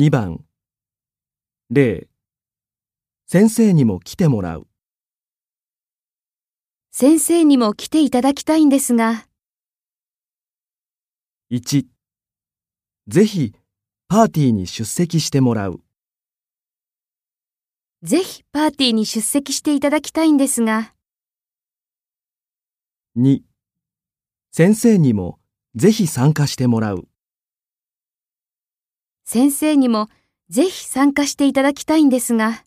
2番。0先生にも来てもらう。先生にも来ていただきたいんですが、1ぜひパーティーに出席してもらう。ぜひパーティーに出席していただきたいんですが、2先生にもぜひ参加してもらう先生にもぜひ参加していただきたいんですが、